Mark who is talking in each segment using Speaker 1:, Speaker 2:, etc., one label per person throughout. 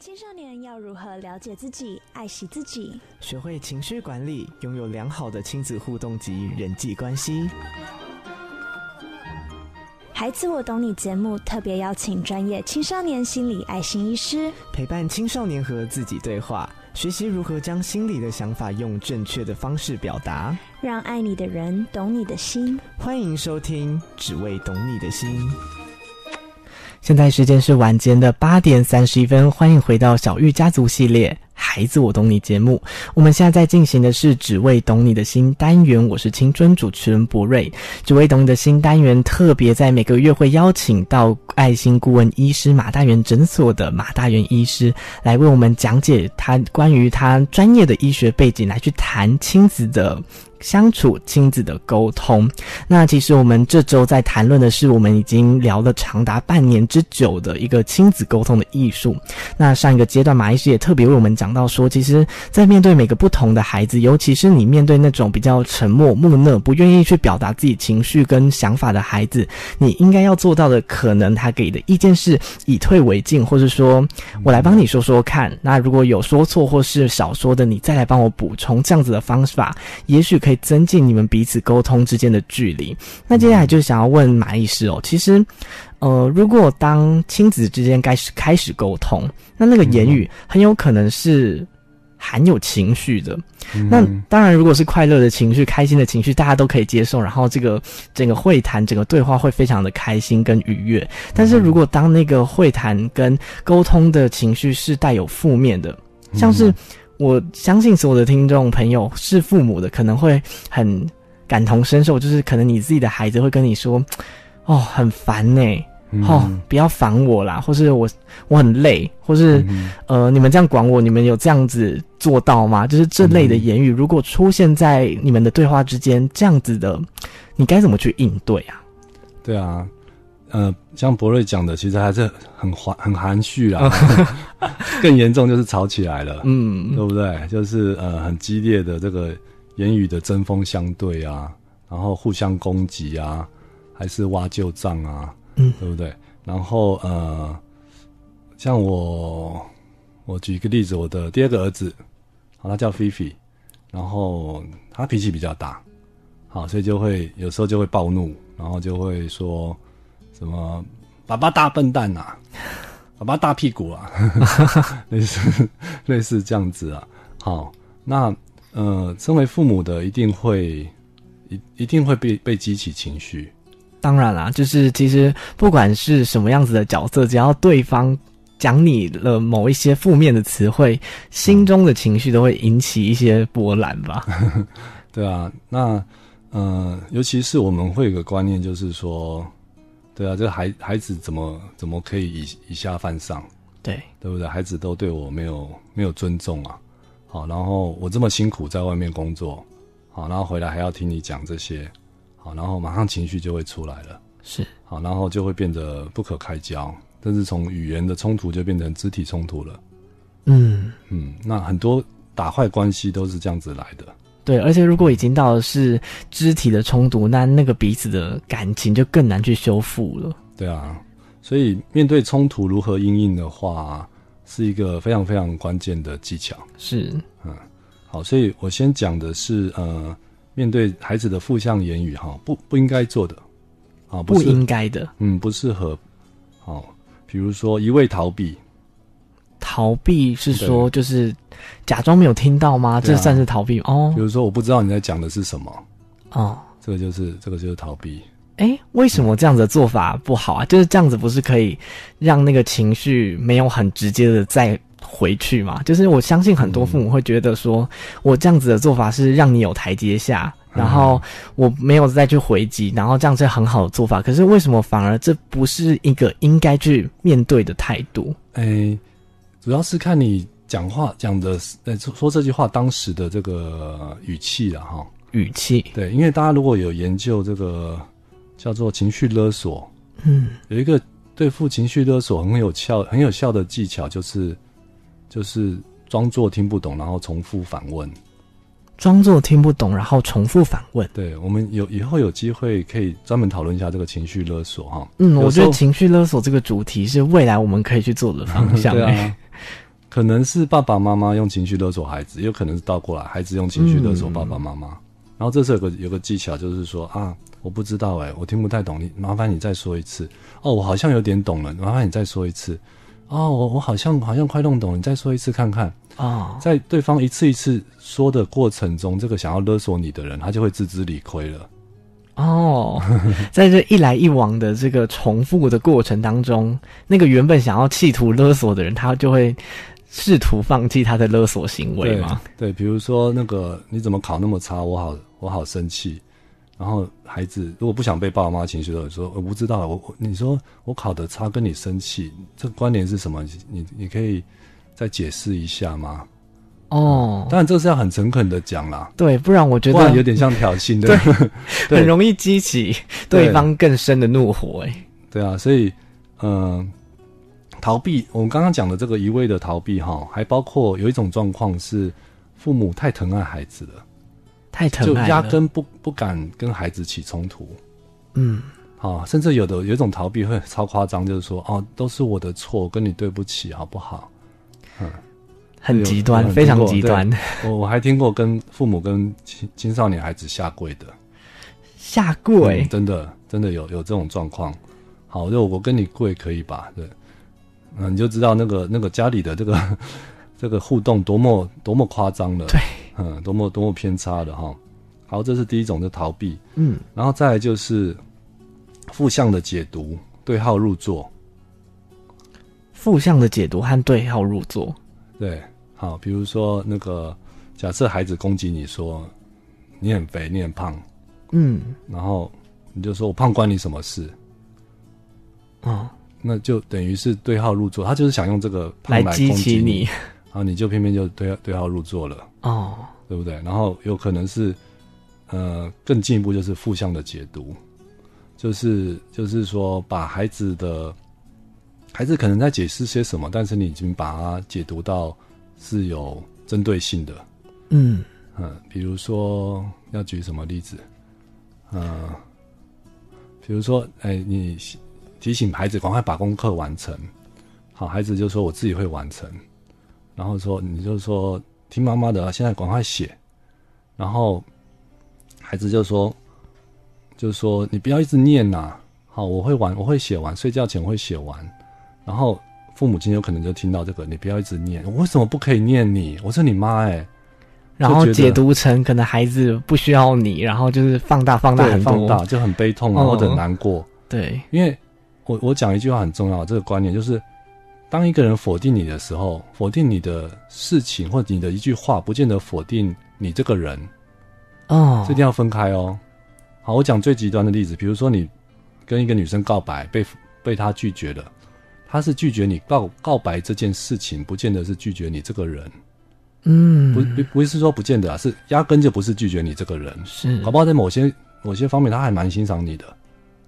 Speaker 1: 青少年要如何了解自己、爱惜自己，
Speaker 2: 学会情绪管理，拥有良好的亲子互动及人际关系。
Speaker 1: 孩子，我懂你节目特别邀请专业青少年心理爱心医师，
Speaker 2: 陪伴青少年和自己对话，学习如何将心里的想法用正确的方式表达，
Speaker 1: 让爱你的人懂你的心。
Speaker 2: 欢迎收听《只为懂你的心》。现在时间是晚间的八点三十一分，欢迎回到小玉家族系列。孩子，我懂你节目，我们现在在进行的是只为懂你的心单元，我是青春主持人博瑞。只为懂你的心单元特别在每个月会邀请到爱心顾问医师马大元诊所的马大元医师来为我们讲解他关于他专业的医学背景，来去谈亲子的相处、亲子的沟通。那其实我们这周在谈论的是我们已经聊了长达半年之久的一个亲子沟通的艺术。那上一个阶段，马医师也特别为我们讲。到说，其实，在面对每个不同的孩子，尤其是你面对那种比较沉默、木讷、不愿意去表达自己情绪跟想法的孩子，你应该要做到的，可能他给的意见是以退为进，或是说我来帮你说说看。那如果有说错或是少说的，你再来帮我补充，这样子的方法，也许可以增进你们彼此沟通之间的距离。那接下来就想要问马医师哦，其实。呃，如果当亲子之间开始开始沟通，那那个言语很有可能是含有情绪的。嗯、那当然，如果是快乐的情绪、开心的情绪，大家都可以接受，然后这个整个会谈、整个对话会非常的开心跟愉悦。但是如果当那个会谈跟沟通的情绪是带有负面的，像是我相信所有的听众朋友是父母的，可能会很感同身受，就是可能你自己的孩子会跟你说：“哦，很烦呢。”哦，不要烦我啦，或是我我很累，或是、嗯、呃，你们这样管我，你们有这样子做到吗？就是这类的言语，如果出现在你们的对话之间，这样子的，你该怎么去应对啊？
Speaker 3: 对啊，呃，像博瑞讲的，其实还是很含很含蓄啦，更严重就是吵起来了，嗯，对不对？就是呃，很激烈的这个言语的针锋相对啊，然后互相攻击啊，还是挖旧账啊。嗯，对不对？然后呃，像我，我举一个例子，我的第二个儿子，好，他叫菲菲，然后他脾气比较大，好，所以就会有时候就会暴怒，然后就会说什么“爸爸大笨蛋呐、啊，爸爸大屁股啊”，类似 类似这样子啊。好，那呃，身为父母的一定会一一定会被被激起情绪。
Speaker 2: 当然啦，就是其实不管是什么样子的角色，只要对方讲你了某一些负面的词汇，心中的情绪都会引起一些波澜吧。
Speaker 3: 对啊，那呃，尤其是我们会有个观念，就是说，对啊，这个孩孩子怎么怎么可以以以下犯上？
Speaker 2: 对，
Speaker 3: 对不对？孩子都对我没有没有尊重啊。好，然后我这么辛苦在外面工作，好，然后回来还要听你讲这些。好，然后马上情绪就会出来了，
Speaker 2: 是
Speaker 3: 好，然后就会变得不可开交，但是从语言的冲突就变成肢体冲突了。
Speaker 2: 嗯
Speaker 3: 嗯，那很多打坏关系都是这样子来的。
Speaker 2: 对，而且如果已经到的是肢体的冲突，那那个彼此的感情就更难去修复了。
Speaker 3: 对啊，所以面对冲突如何应应的话，是一个非常非常关键的技巧。
Speaker 2: 是，
Speaker 3: 嗯，好，所以我先讲的是呃。面对孩子的负向言语，哈，不不应该做的，啊，
Speaker 2: 不应该的，
Speaker 3: 嗯，不适合，好，比如说一味逃避，
Speaker 2: 逃避是说就是假装没有听到吗？这算是逃避哦。
Speaker 3: 比如说我不知道你在讲的是什么，
Speaker 2: 哦，
Speaker 3: 这个就是这个就是逃避。
Speaker 2: 哎，为什么这样子的做法不好啊？就是这样子不是可以让那个情绪没有很直接的再。回去嘛，就是我相信很多父母会觉得说，我这样子的做法是让你有台阶下，然后我没有再去回击，然后这样是很好的做法。可是为什么反而这不是一个应该去面对的态度？
Speaker 3: 诶，主要是看你讲话讲的，呃，说这句话当时的这个语气了哈。
Speaker 2: 语气，
Speaker 3: 对，因为大家如果有研究这个叫做情绪勒索，
Speaker 2: 嗯，
Speaker 3: 有一个对付情绪勒索很有效、很有效的技巧就是。就是装作听不懂，然后重复反问。
Speaker 2: 装作听不懂，然后重复反问。
Speaker 3: 对，我们有以后有机会可以专门讨论一下这个情绪勒索哈。
Speaker 2: 嗯，我觉得情绪勒索这个主题是未来我们可以去做的方向。
Speaker 3: 对啊，可能是爸爸妈妈用情绪勒索孩子，也有可能是倒过来，孩子用情绪勒索爸爸妈妈。嗯、然后这是有个有个技巧，就是说啊，我不知道哎、欸，我听不太懂，你麻烦你再说一次。哦，我好像有点懂了，麻烦你再说一次。哦，我我好像好像快弄懂，你再说一次看看。啊、哦，在对方一次一次说的过程中，这个想要勒索你的人，他就会自知理亏了。
Speaker 2: 哦，在这一来一往的这个重复的过程当中，那个原本想要企图勒索的人，他就会试图放弃他的勒索行为吗？
Speaker 3: 对，比如说那个你怎么考那么差，我好我好生气。然后孩子如果不想被爸爸妈妈情绪勒索，说我不知道，我你说我考得差跟你生气，这个关联是什么？你你可以再解释一下吗？哦，当然这是要很诚恳的讲啦，
Speaker 2: 对，不然我觉得
Speaker 3: 有点像挑衅的，
Speaker 2: 对，对很容易激起对方更深的怒火，哎，
Speaker 3: 对啊，所以，嗯、呃，逃避，我们刚刚讲的这个一味的逃避，哈，还包括有一种状况是父母太疼爱孩子了，
Speaker 2: 太疼爱，
Speaker 3: 就压根不不敢跟孩子起冲突，
Speaker 2: 嗯，
Speaker 3: 啊，甚至有的有一种逃避会超夸张，就是说，哦，都是我的错，跟你对不起，好不好？嗯。
Speaker 2: 很极端，非常极端。
Speaker 3: 我我还听过跟父母跟青青少年孩子下跪的，
Speaker 2: 下跪，
Speaker 3: 嗯、真的真的有有这种状况。好，就我跟你跪可以吧？对，嗯，你就知道那个那个家里的这个 这个互动多么多么夸张了，
Speaker 2: 对，
Speaker 3: 嗯，多么多么偏差的哈。好，这是第一种的逃避，
Speaker 2: 嗯，
Speaker 3: 然后再来就是负向的解读，对号入座，
Speaker 2: 负向的解读和对号入座，
Speaker 3: 对。好，比如说那个，假设孩子攻击你说你很肥，你很胖，
Speaker 2: 嗯，
Speaker 3: 然后你就说我胖关你什么事？
Speaker 2: 哦，
Speaker 3: 那就等于是对号入座，他就是想用这个胖来
Speaker 2: 激起你，
Speaker 3: 然后你就偏偏就对对号入座了，
Speaker 2: 哦，
Speaker 3: 对不对？然后有可能是呃更进一步就是负向的解读，就是就是说把孩子的孩子可能在解释些什么，但是你已经把它解读到。是有针对性的，
Speaker 2: 嗯
Speaker 3: 嗯，比如说要举什么例子，嗯，比如说，哎、欸，你提醒孩子赶快把功课完成，好，孩子就说我自己会完成，然后说你就说听妈妈的，现在赶快写，然后孩子就说，就说你不要一直念呐，好，我会完，我会写完，睡觉前我会写完，然后。父母亲有可能就听到这个，你不要一直念，我为什么不可以念你？我是你妈哎、欸，
Speaker 2: 然后解读成可能孩子不需要你，然后就是放大放大很
Speaker 3: 放大，就很悲痛啊，或者难过。
Speaker 2: 哦、对，
Speaker 3: 因为我我讲一句话很重要，这个观念就是，当一个人否定你的时候，否定你的事情或者你的一句话，不见得否定你这个人
Speaker 2: 哦，
Speaker 3: 这一定要分开哦。好，我讲最极端的例子，比如说你跟一个女生告白，被被她拒绝了。她是拒绝你告告白这件事情，不见得是拒绝你这个人，
Speaker 2: 嗯，
Speaker 3: 不不不是说不见得啊，是压根就不是拒绝你这个人，
Speaker 2: 是
Speaker 3: 搞不好在某些某些方面他还蛮欣赏你的，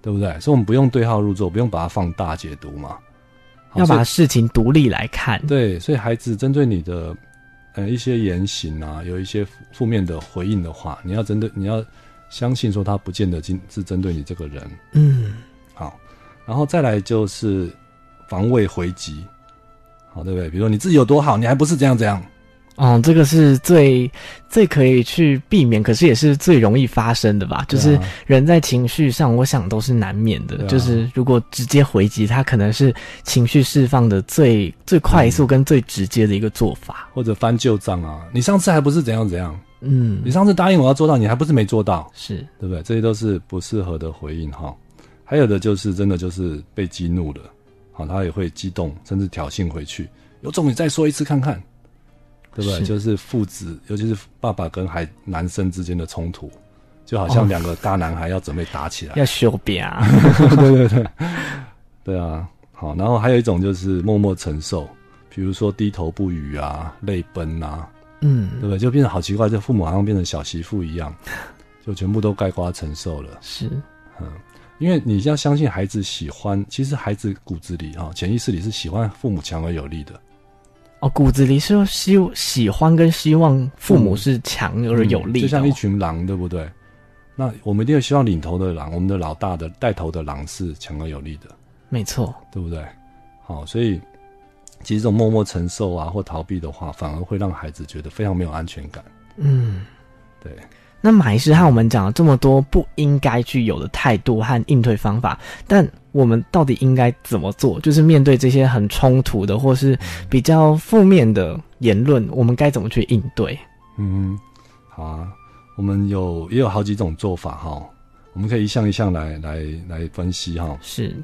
Speaker 3: 对不对？所以我们不用对号入座，不用把它放大解读嘛，
Speaker 2: 要把事情独立来看。
Speaker 3: 对，所以孩子针对你的呃一些言行啊，有一些负面的回应的话，你要针对你要相信说他不见得今是针对你这个人，
Speaker 2: 嗯，
Speaker 3: 好，然后再来就是。防卫回击，好，对不对？比如说你自己有多好，你还不是这样这样？
Speaker 2: 哦，这个是最最可以去避免，可是也是最容易发生的吧？就是人在情绪上，我想都是难免的。啊、就是如果直接回击，他可能是情绪释放的最最快速跟最直接的一个做法，
Speaker 3: 或者翻旧账啊。你上次还不是怎样怎样？
Speaker 2: 嗯，
Speaker 3: 你上次答应我要做到，你还不是没做到？
Speaker 2: 是
Speaker 3: 对不对？这些都是不适合的回应哈。还有的就是真的就是被激怒了。好，他也会激动，甚至挑衅回去。有种你再说一次看看，对不对？是就是父子，尤其是爸爸跟孩男生之间的冲突，就好像两个大男孩要准备打起来，
Speaker 2: 要修边啊！
Speaker 3: 对对对，对啊。好，然后还有一种就是默默承受，比如说低头不语啊，泪奔啊，
Speaker 2: 嗯，
Speaker 3: 对不对？就变得好奇怪，这父母好像变成小媳妇一样，就全部都盖瓜承受了。
Speaker 2: 是，
Speaker 3: 嗯。因为你要相信孩子喜欢，其实孩子骨子里啊，潜意识里是喜欢父母强而有力的。
Speaker 2: 哦，骨子里是希喜欢跟希望父母是强而有力的，
Speaker 3: 就像一群狼，对不对？那我们一定要希望领头的狼，我们的老大的带头的狼是强而有力的，
Speaker 2: 没错，
Speaker 3: 对不对？好，所以其实这种默默承受啊或逃避的话，反而会让孩子觉得非常没有安全感。
Speaker 2: 嗯，
Speaker 3: 对。
Speaker 2: 那马医师和我们讲了这么多不应该具有的态度和应对方法，但我们到底应该怎么做？就是面对这些很冲突的或是比较负面的言论，我们该怎么去应对？
Speaker 3: 嗯，好啊，我们有也有好几种做法哈，我们可以一项一项来来来分析哈。
Speaker 2: 是，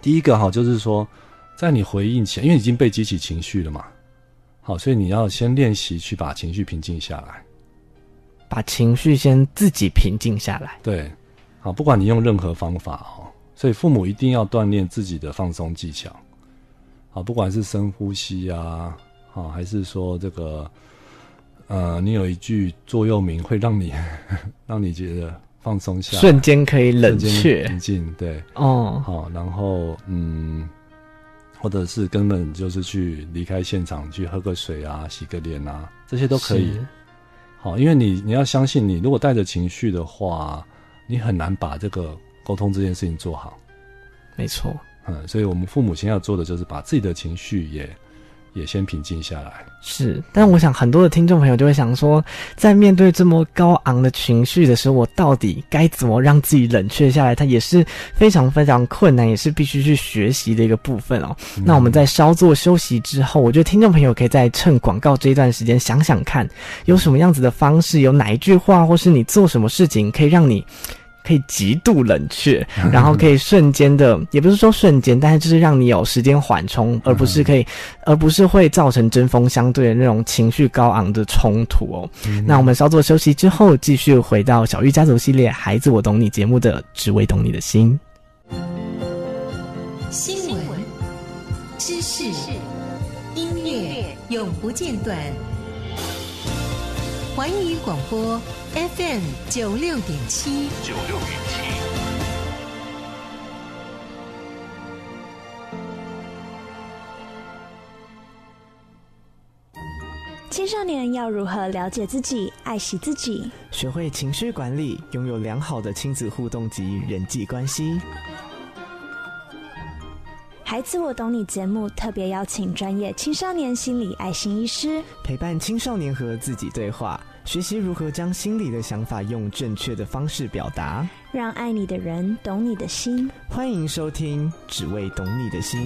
Speaker 3: 第一个哈，就是说，在你回应前，因为已经被激起情绪了嘛，好，所以你要先练习去把情绪平静下来。
Speaker 2: 把情绪先自己平静下来。
Speaker 3: 对，好，不管你用任何方法哦，所以父母一定要锻炼自己的放松技巧。好，不管是深呼吸啊，好，还是说这个，呃，你有一句座右铭会让你 让你觉得放松下来，
Speaker 2: 瞬间可以冷却、
Speaker 3: 平静。对，
Speaker 2: 哦，
Speaker 3: 好，然后嗯，或者是根本就是去离开现场，去喝个水啊，洗个脸啊，这些都可以。好，因为你你要相信，你如果带着情绪的话，你很难把这个沟通这件事情做好。
Speaker 2: 没错，
Speaker 3: 嗯，所以我们父母亲要做的就是把自己的情绪也也先平静下来。
Speaker 2: 是，但我想很多的听众朋友就会想说，在面对这么高昂的情绪的时候，我到底该怎么让自己冷却下来？它也是非常非常困难，也是必须去学习的一个部分哦。嗯、那我们在稍作休息之后，我觉得听众朋友可以在趁广告这一段时间想想看，有什么样子的方式，有哪一句话，或是你做什么事情，可以让你。可以极度冷却，然后可以瞬间的，也不是说瞬间，但是就是让你有时间缓冲，而不是可以，而不是会造成针锋相对的那种情绪高昂的冲突哦。嗯、那我们稍作休息之后，继续回到小玉家族系列《孩子我懂你》节目的“只为懂你的心”。
Speaker 4: 新闻、知识、音乐永不间断，环宇广播。FM 九六点七，九六点七。
Speaker 1: 青少年要如何了解自己、爱惜自己？
Speaker 2: 学会情绪管理，拥有良好的亲子互动及人际关系。
Speaker 1: 孩子，我懂你节目特别邀请专业青少年心理爱心医师，
Speaker 2: 陪伴青少年和自己对话。学习如何将心里的想法用正确的方式表达，
Speaker 1: 让爱你的人懂你的心。
Speaker 2: 欢迎收听《只为懂你的心》。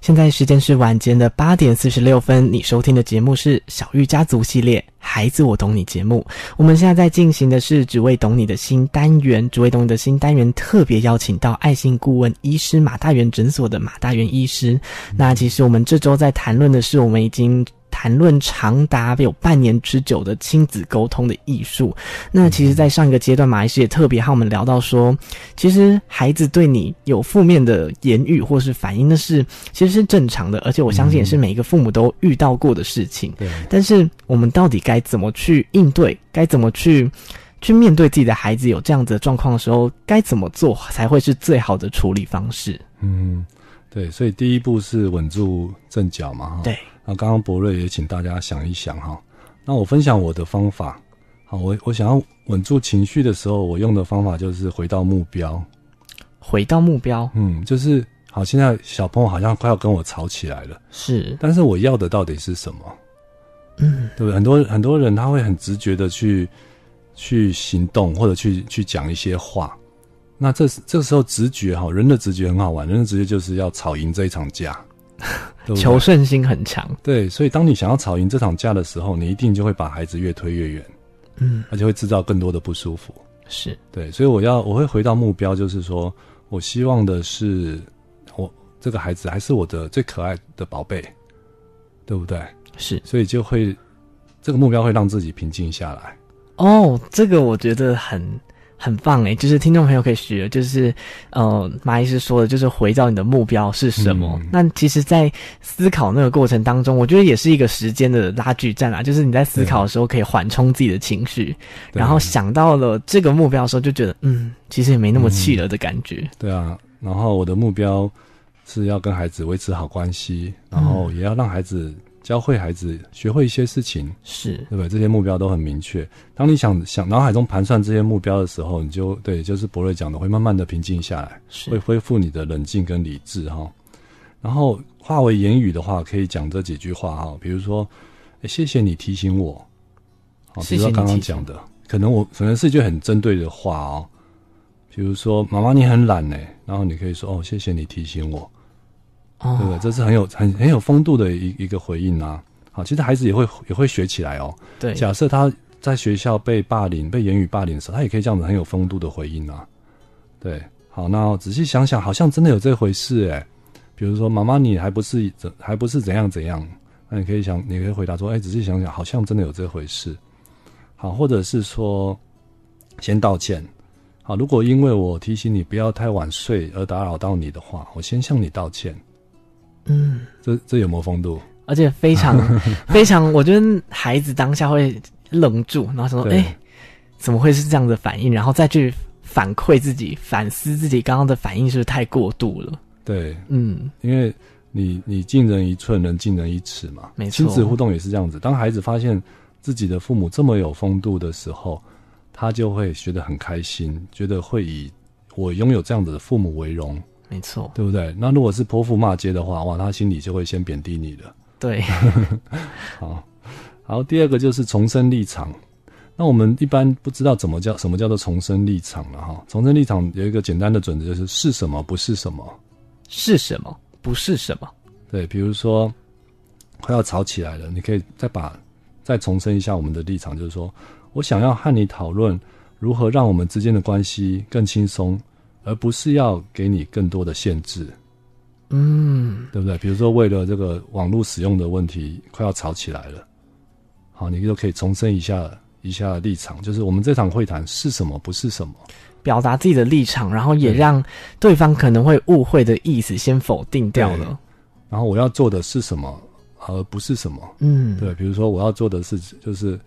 Speaker 2: 现在时间是晚间的八点四十六分，你收听的节目是小玉家族系列《孩子我懂你》节目。我们现在在进行的是《只为懂你的心》单元，《只为懂你的心》单元特别邀请到爱心顾问医师马大元诊所的马大元医师。嗯、那其实我们这周在谈论的是，我们已经。谈论长达有半年之久的亲子沟通的艺术。那其实，在上一个阶段，马医师也特别和我们聊到说，其实孩子对你有负面的言语或是反应的是，其实是正常的，而且我相信也是每一个父母都遇到过的事情。对。但是，我们到底该怎么去应对？该怎么去去面对自己的孩子有这样子的状况的时候，该怎么做才会是最好的处理方式？
Speaker 3: 嗯，对。所以，第一步是稳住阵脚嘛。
Speaker 2: 对。
Speaker 3: 那刚刚博瑞也请大家想一想哈，那我分享我的方法，好，我我想要稳住情绪的时候，我用的方法就是回到目标，
Speaker 2: 回到目标，
Speaker 3: 嗯，就是好，现在小朋友好像快要跟我吵起来了，
Speaker 2: 是，
Speaker 3: 但是我要的到底是什么？嗯，对不对？很多很多人他会很直觉的去去行动，或者去去讲一些话，那这这个时候直觉哈，人的直觉很好玩，人的直觉就是要吵赢这一场架。对对
Speaker 2: 求胜心很强，
Speaker 3: 对，所以当你想要吵赢这场架的时候，你一定就会把孩子越推越远，嗯，而且会制造更多的不舒服。
Speaker 2: 是
Speaker 3: 对，所以我要我会回到目标，就是说我希望的是，我这个孩子还是我的最可爱的宝贝，对不对？
Speaker 2: 是，
Speaker 3: 所以就会这个目标会让自己平静下来。
Speaker 2: 哦，这个我觉得很。很棒诶，就是听众朋友可以学，就是呃，马医师说的，就是回到你的目标是什么。嗯、那其实，在思考那个过程当中，我觉得也是一个时间的拉锯战啊。就是你在思考的时候，可以缓冲自己的情绪，然后想到了这个目标的时候，就觉得嗯，其实也没那么气了的感觉、嗯。对
Speaker 3: 啊，然后我的目标是要跟孩子维持好关系，然后也要让孩子。教会孩子学会一些事情，
Speaker 2: 是。
Speaker 3: 对不对？这些目标都很明确。当你想想脑海中盘算这些目标的时候，你就对，就是博瑞讲的，会慢慢的平静下来，是。会恢复你的冷静跟理智哈。然后化为言语的话，可以讲这几句话哈，比如说，欸、谢谢你提醒我，好，比如说刚刚讲的，可能我可能是一句很针对的话哦，比如说妈妈你很懒呢，然后你可以说哦，谢谢你提醒我，哦、对不对？这是很有很很有风度的一一个回应啊。好，其实孩子也会也会学起来哦。
Speaker 2: 对，
Speaker 3: 假设他在学校被霸凌、被言语霸凌的时候，他也可以这样子很有风度的回应啊。对，好，那仔细想想，好像真的有这回事诶。比如说，妈妈，你还不是怎还不是怎样怎样？那你可以想，你可以回答说，哎，仔细想想，好像真的有这回事。好，或者是说，先道歉。好，如果因为我提醒你不要太晚睡而打扰到你的话，我先向你道歉。
Speaker 2: 嗯，
Speaker 3: 这这有没有风度？
Speaker 2: 而且非常 非常，我觉得孩子当下会愣住，然后说，哎，怎么会是这样的反应？然后再去反馈自己，反思自己刚刚的反应是不是太过度了？
Speaker 3: 对，嗯，因为你你敬人一寸，人敬人一尺嘛。
Speaker 2: 没错，
Speaker 3: 亲子互动也是这样子。当孩子发现自己的父母这么有风度的时候，他就会觉得很开心，觉得会以我拥有这样子的父母为荣。
Speaker 2: 没错，
Speaker 3: 对不对？那如果是泼妇骂街的话，哇，他心里就会先贬低你的。
Speaker 2: 对，
Speaker 3: 好，好，第二个就是重生立场。那我们一般不知道怎么叫什么叫做重生立场了哈。重生立场有一个简单的准则，就是是什么不是什么。
Speaker 2: 是什么？不是什么？
Speaker 3: 对，比如说快要吵起来了，你可以再把再重申一下我们的立场，就是说我想要和你讨论如何让我们之间的关系更轻松，而不是要给你更多的限制。
Speaker 2: 嗯，
Speaker 3: 对不对？比如说为了这个网络使用的问题，快要吵起来了，好，你就可以重申一下一下立场，就是我们这场会谈是什么，不是什么。
Speaker 2: 表达自己的立场，然后也让对方可能会误会的意思先否定掉了。
Speaker 3: 然后我要做的是什么，而不是什么。
Speaker 2: 嗯，
Speaker 3: 对，比如说我要做的是就是。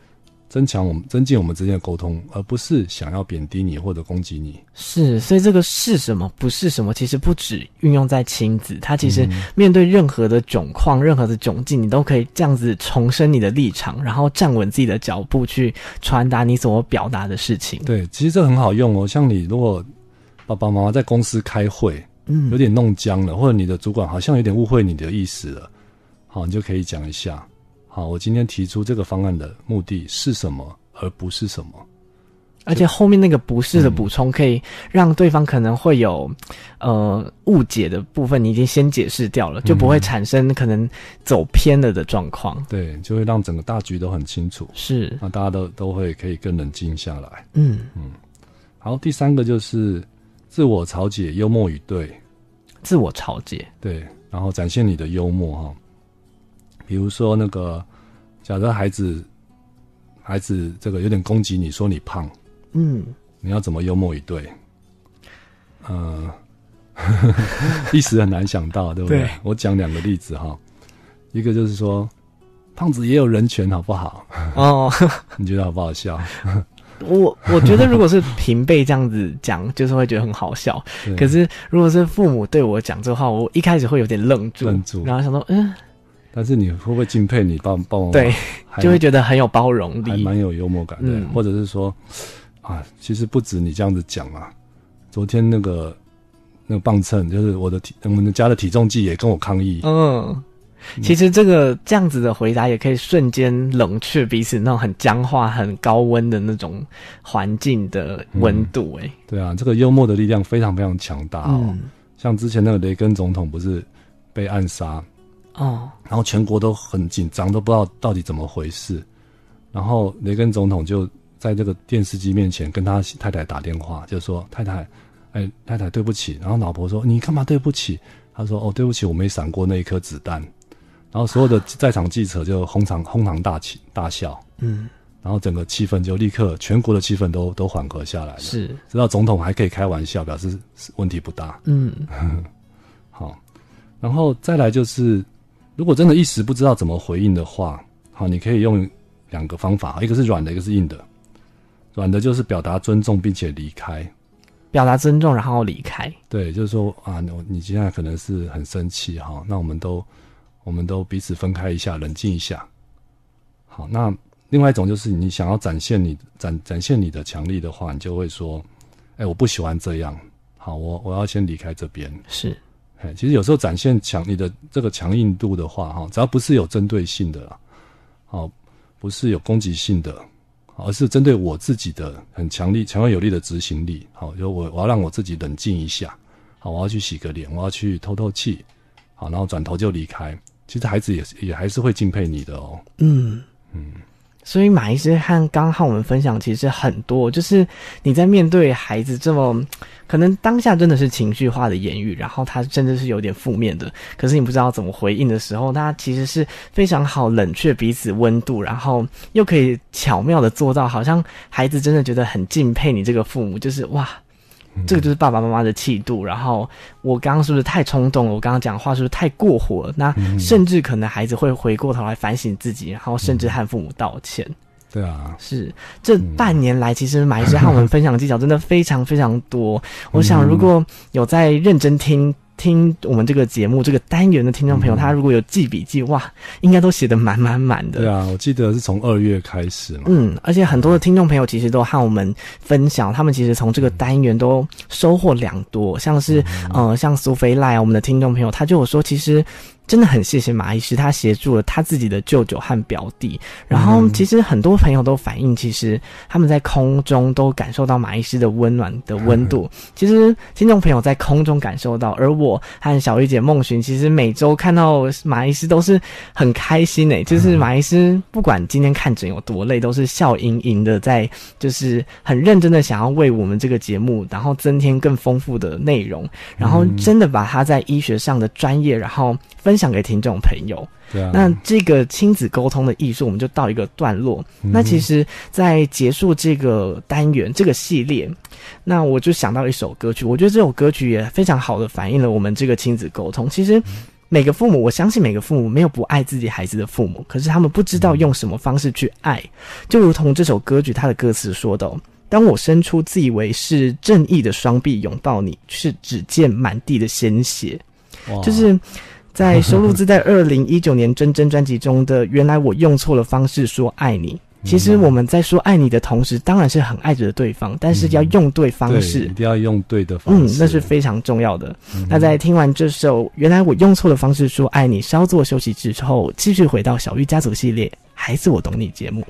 Speaker 3: 增强我们、增进我们之间的沟通，而不是想要贬低你或者攻击你。
Speaker 2: 是，所以这个是什么，不是什么，其实不止运用在亲子，它其实面对任何的窘况、任何的窘境，你都可以这样子重申你的立场，然后站稳自己的脚步，去传达你所表达的事情。
Speaker 3: 对，其实这很好用哦。像你如果爸爸妈妈在公司开会，嗯，有点弄僵了，或者你的主管好像有点误会你的意思了，好，你就可以讲一下。好，我今天提出这个方案的目的是什么，而不是什么。
Speaker 2: 而且后面那个“不是”的补充，可以让对方可能会有、嗯、呃误解的部分，你已经先解释掉了，就不会产生可能走偏了的状况。
Speaker 3: 对，就会让整个大局都很清楚。
Speaker 2: 是，
Speaker 3: 那大家都都会可以更冷静下来。
Speaker 2: 嗯
Speaker 3: 嗯。好，第三个就是自我调节，幽默与对。
Speaker 2: 自我调节，
Speaker 3: 对，然后展现你的幽默哈。比如说，那个假设孩子，孩子这个有点攻击你，说你胖，
Speaker 2: 嗯，
Speaker 3: 你要怎么幽默以对？嗯、呃，一时很难想到，对不对？对，我讲两个例子哈，一个就是说，胖子也有人权，好不好？
Speaker 2: 哦，
Speaker 3: 你觉得好不好笑？
Speaker 2: 我我觉得，如果是平辈这样子讲，就是会觉得很好笑。可是如果是父母对我讲这话，我一开始会有点愣住，
Speaker 3: 愣住，
Speaker 2: 然后想说，嗯。
Speaker 3: 但是你会不会敬佩你爸爸妈妈？
Speaker 2: 对，就会觉得很有包容力，
Speaker 3: 还蛮有幽默感的。嗯、或者是说，啊，其实不止你这样子讲啊。昨天那个那个磅秤，就是我的体，我们的家的体重计也跟我抗议。
Speaker 2: 嗯，其实这个这样子的回答，也可以瞬间冷却彼此那种很僵化、很高温的那种环境的温度。哎、嗯，
Speaker 3: 对啊，这个幽默的力量非常非常强大哦。嗯、像之前那个雷根总统不是被暗杀？
Speaker 2: 哦，
Speaker 3: 然后全国都很紧张，都不知道到底怎么回事。然后雷根总统就在这个电视机面前跟他太太打电话，就说：“太太，哎，太太，对不起。”然后老婆说：“你干嘛对不起？”他说：“哦，对不起，我没闪过那一颗子弹。”然后所有的在场记者就哄堂哄堂大起大笑。
Speaker 2: 嗯，
Speaker 3: 然后整个气氛就立刻全国的气氛都都缓和下来了。
Speaker 2: 是，
Speaker 3: 直到总统还可以开玩笑，表示问题不大。
Speaker 2: 嗯，
Speaker 3: 好，然后再来就是。如果真的一时不知道怎么回应的话，好，你可以用两个方法，一个是软的，一个是硬的。软的就是表达尊重并且离开，
Speaker 2: 表达尊重然后离开。
Speaker 3: 对，就是说啊，你你现在可能是很生气哈，那我们都我们都彼此分开一下，冷静一下。好，那另外一种就是你想要展现你展展现你的强力的话，你就会说，哎，我不喜欢这样，好，我我要先离开这边。
Speaker 2: 是。
Speaker 3: 哎，其实有时候展现强你的这个强硬度的话，哈，只要不是有针对性的，哦，不是有攻击性的，而是针对我自己的很强力、强而有力的执行力，好，就我我要让我自己冷静一下，好，我要去洗个脸，我要去透透气，好，然后转头就离开。其实孩子也也还是会敬佩你的哦。
Speaker 2: 嗯嗯。所以马医师和刚和我们分享，其实很多，就是你在面对孩子这么可能当下真的是情绪化的言语，然后他甚至是有点负面的，可是你不知道怎么回应的时候，他其实是非常好冷却彼此温度，然后又可以巧妙的做到，好像孩子真的觉得很敬佩你这个父母，就是哇。这个就是爸爸妈妈的气度。然后我刚刚是不是太冲动了？我刚刚讲话是不是太过火了？那甚至可能孩子会回过头来反省自己，然后甚至和父母道歉。
Speaker 3: 对啊，
Speaker 2: 是这半年来，其实马医师和我们分享的技巧真的非常非常多。我想如果有在认真听。听我们这个节目这个单元的听众朋友，他如果有记笔记，哇，应该都写的满满满的。
Speaker 3: 对啊，我记得是从二月开始嘛。
Speaker 2: 嗯，而且很多的听众朋友其实都和我们分享，他们其实从这个单元都收获良多，像是呃，像苏菲赖我们的听众朋友，他就有说，其实。真的很谢谢马医师，他协助了他自己的舅舅和表弟。然后，其实很多朋友都反映，其实他们在空中都感受到马医师的温暖的温度。其实听众朋友在空中感受到，而我和小玉姐梦寻，其实每周看到马医师都是很开心诶。就是马医师不管今天看诊有多累，都是笑盈盈的，在就是很认真的想要为我们这个节目，然后增添更丰富的内容，然后真的把他在医学上的专业，然后分享给听众朋友。对啊。那这个亲子沟通的艺术，我们就到一个段落。嗯。那其实，在结束这个单元、这个系列，那我就想到一首歌曲。我觉得这首歌曲也非常好的反映了我们这个亲子沟通。其实，每个父母，我相信每个父母没有不爱自己孩子的父母，可是他们不知道用什么方式去爱。就如同这首歌曲它的歌词说的哦：“当我伸出自以为是正义的双臂拥抱你，是只见满地的鲜血。”就是。在收录自在二零一九年《真真》专辑中的，原来我用错了方式说爱你。其实我们在说爱你的同时，当然是很爱着对方，但是要用对方式，
Speaker 3: 一定要用对的方式，
Speaker 2: 嗯，那是非常重要的。那在听完这首《原来我用错了方式说爱你》，稍作休息之后，继续回到小玉家族系列《孩子我懂你》节目。